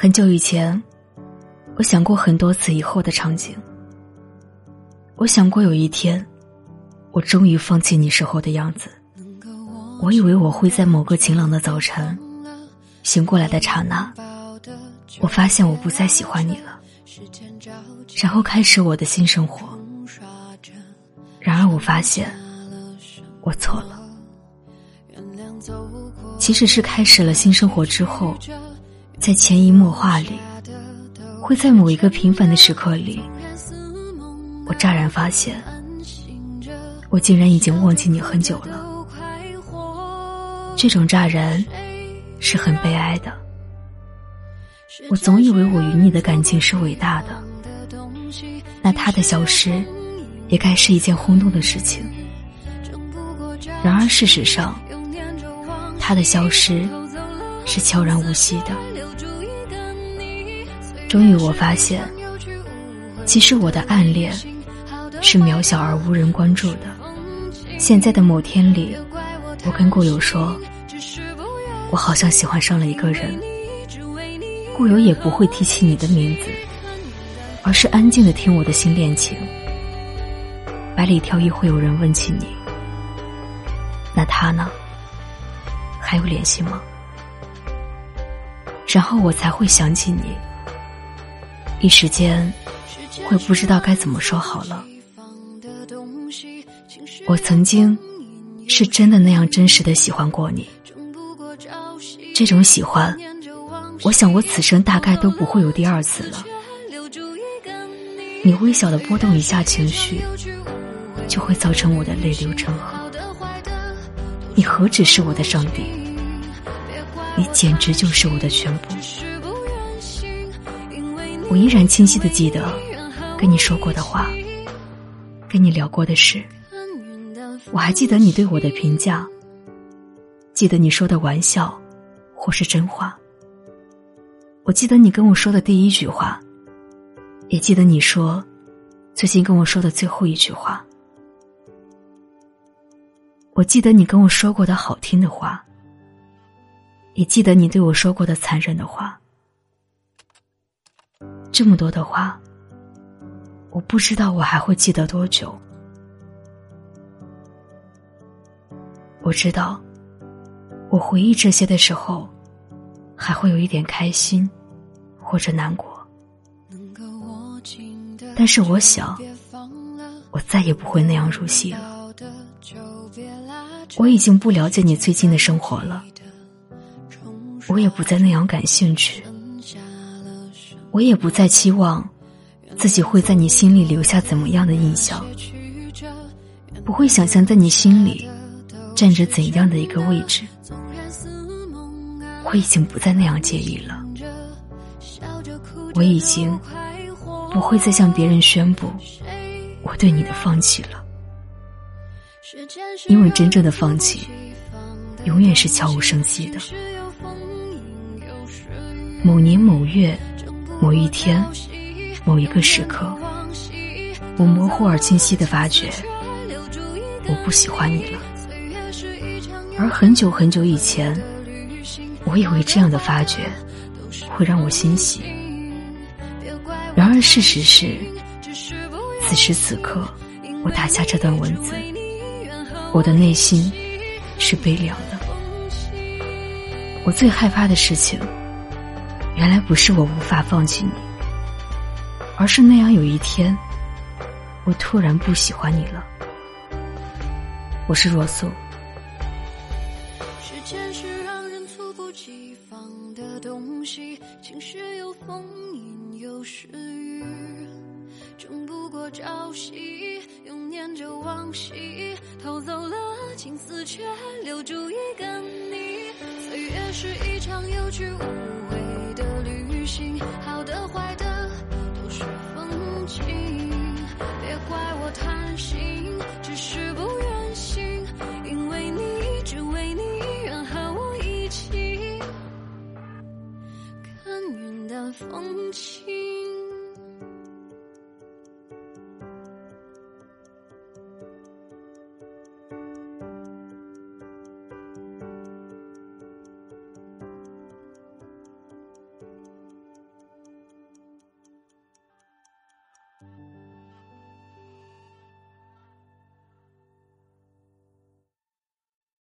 很久以前，我想过很多次以后的场景。我想过有一天，我终于放弃你时候的样子。我以为我会在某个晴朗的早晨，醒过来的刹那，我发现我不再喜欢你了，然后开始我的新生活。然而我发现，我错了。即使是开始了新生活之后。在潜移默化里，会在某一个平凡的时刻里，我乍然发现，我竟然已经忘记你很久了。这种乍然，是很悲哀的。我总以为我与你的感情是伟大的，那他的消失，也该是一件轰动的事情。然而事实上，他的消失，是悄然无息的。终于，我发现，其实我的暗恋是渺小而无人关注的。现在的某天里，我跟故友说，我好像喜欢上了一个人。故友也不会提起你的名字，而是安静的听我的新恋情。百里挑一会有人问起你，那他呢？还有联系吗？然后我才会想起你。一时间，会不知道该怎么说好了。我曾经是真的那样真实的喜欢过你，这种喜欢，我想我此生大概都不会有第二次了。你微小的波动一下情绪，就会造成我的泪流成河。你何止是我的上帝，你简直就是我的全部。我依然清晰的记得跟你说过的话，跟你聊过的事。我还记得你对我的评价，记得你说的玩笑或是真话。我记得你跟我说的第一句话，也记得你说最近跟我说的最后一句话。我记得你跟我说过的好听的话，也记得你对我说过的残忍的话。这么多的话，我不知道我还会记得多久。我知道，我回忆这些的时候，还会有一点开心，或者难过。但是我想，我再也不会那样入戏了。我已经不了解你最近的生活了，我也不再那样感兴趣。我也不再期望自己会在你心里留下怎么样的印象，不会想象在你心里占着怎样的一个位置。我已经不再那样介意了，我已经不会再向别人宣布我对你的放弃了，因为真正的放弃永远是悄无声息的。某年某月。某一天，某一个时刻，我模糊而清晰的发觉，我不喜欢你了。而很久很久以前，我以为这样的发觉会让我欣喜。然而事实是，此时此刻，我打下这段文字，我的内心是悲凉的。我最害怕的事情。原来不是我无法放弃你，而是那样有一天，我突然不喜欢你了。我是若素。时间是让人猝不及防的东西，晴时有风，阴有时雨，争不过朝夕，又念着往昔，偷走了青丝，却留住一个你。岁月是一场有去无回。风起。